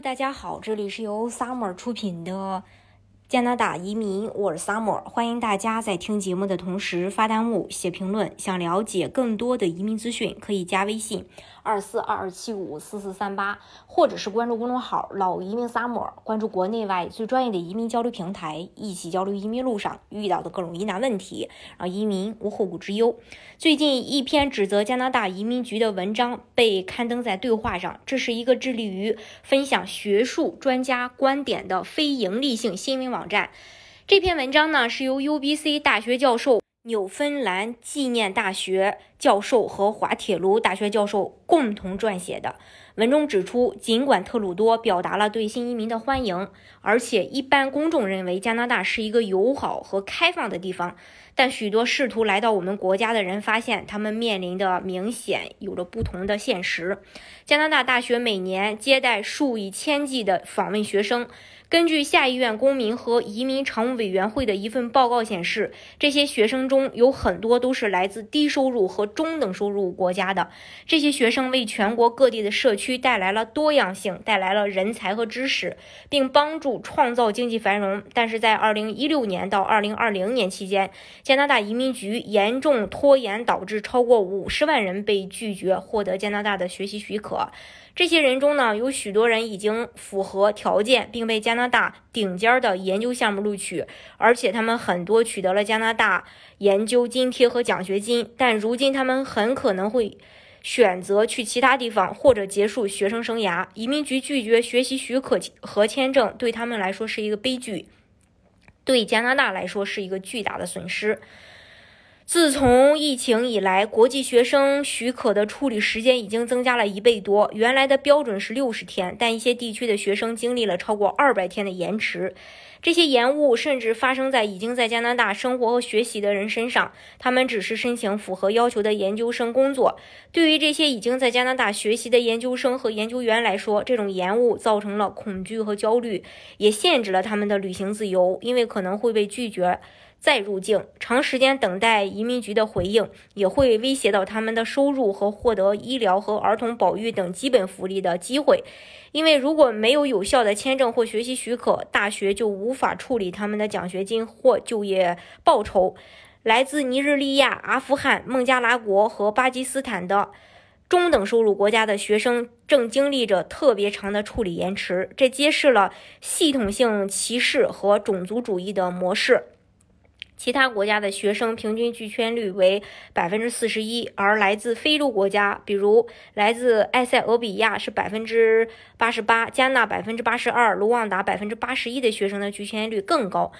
大家好这里是由 summer 出品的加拿大移民，我是 Summer，欢迎大家在听节目的同时发弹幕、写评论。想了解更多的移民资讯，可以加微信二四二二七五四四三八，或者是关注公众号“老移民 Summer”，关注国内外最专业的移民交流平台，一起交流移民路上遇到的各种疑难问题，让移民无后顾之忧。最近一篇指责加拿大移民局的文章被刊登在对话上，这是一个致力于分享学术专家观点的非盈利性新闻网站。这篇文章呢是由 UBC 大学教授、纽芬兰纪念大学教授和滑铁卢大学教授共同撰写的。文中指出，尽管特鲁多表达了对新移民的欢迎，而且一般公众认为加拿大是一个友好和开放的地方，但许多试图来到我们国家的人发现，他们面临的明显有着不同的现实。加拿大大学每年接待数以千计的访问学生。根据下议院公民和移民常务委员会的一份报告显示，这些学生中有很多都是来自低收入和中等收入国家的。这些学生为全国各地的社区区带来了多样性，带来了人才和知识，并帮助创造经济繁荣。但是在2016年到2020年期间，加拿大移民局严重拖延，导致超过50万人被拒绝获得加拿大的学习许可。这些人中呢，有许多人已经符合条件，并被加拿大顶尖的研究项目录取，而且他们很多取得了加拿大研究津贴和奖学金。但如今他们很可能会选择去其他地方，或者结束学生生涯。移民局拒绝学习许可和签证，对他们来说是一个悲剧，对加拿大来说是一个巨大的损失。自从疫情以来，国际学生许可的处理时间已经增加了一倍多。原来的标准是六十天，但一些地区的学生经历了超过二百天的延迟。这些延误甚至发生在已经在加拿大生活和学习的人身上。他们只是申请符合要求的研究生工作。对于这些已经在加拿大学习的研究生和研究员来说，这种延误造成了恐惧和焦虑，也限制了他们的旅行自由，因为可能会被拒绝。再入境，长时间等待移民局的回应，也会威胁到他们的收入和获得医疗和儿童保育等基本福利的机会。因为如果没有有效的签证或学习许可，大学就无法处理他们的奖学金或就业报酬。来自尼日利亚、阿富汗、孟加拉国和巴基斯坦的中等收入国家的学生正经历着特别长的处理延迟，这揭示了系统性歧视和种族主义的模式。其他国家的学生平均拒签率为百分之四十一，而来自非洲国家，比如来自埃塞俄比亚是百分之八十八，加纳百分之八十二，卢旺达百分之八十一的学生的拒签率更高。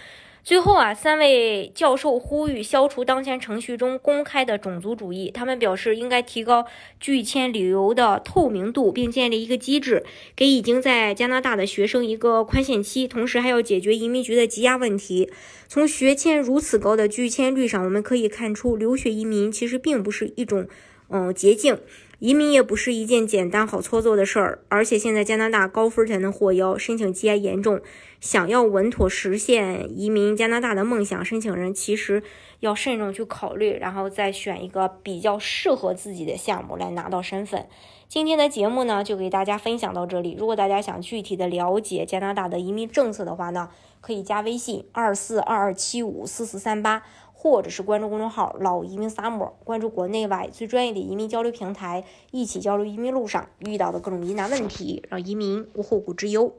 最后啊，三位教授呼吁消除当前程序中公开的种族主义。他们表示，应该提高拒签理由的透明度，并建立一个机制，给已经在加拿大的学生一个宽限期。同时，还要解决移民局的积压问题。从学签如此高的拒签率上，我们可以看出，留学移民其实并不是一种嗯捷径。移民也不是一件简单好操作的事儿，而且现在加拿大高分才能获邀，申请积压严重。想要稳妥实现移民加拿大的梦想，申请人其实要慎重去考虑，然后再选一个比较适合自己的项目来拿到身份。今天的节目呢，就给大家分享到这里。如果大家想具体的了解加拿大的移民政策的话呢，可以加微信二四二二七五四四三八。或者是关注公众号“老移民 summer”，关注国内外最专业的移民交流平台，一起交流移民路上遇到的各种疑难问题，让移民无后顾之忧。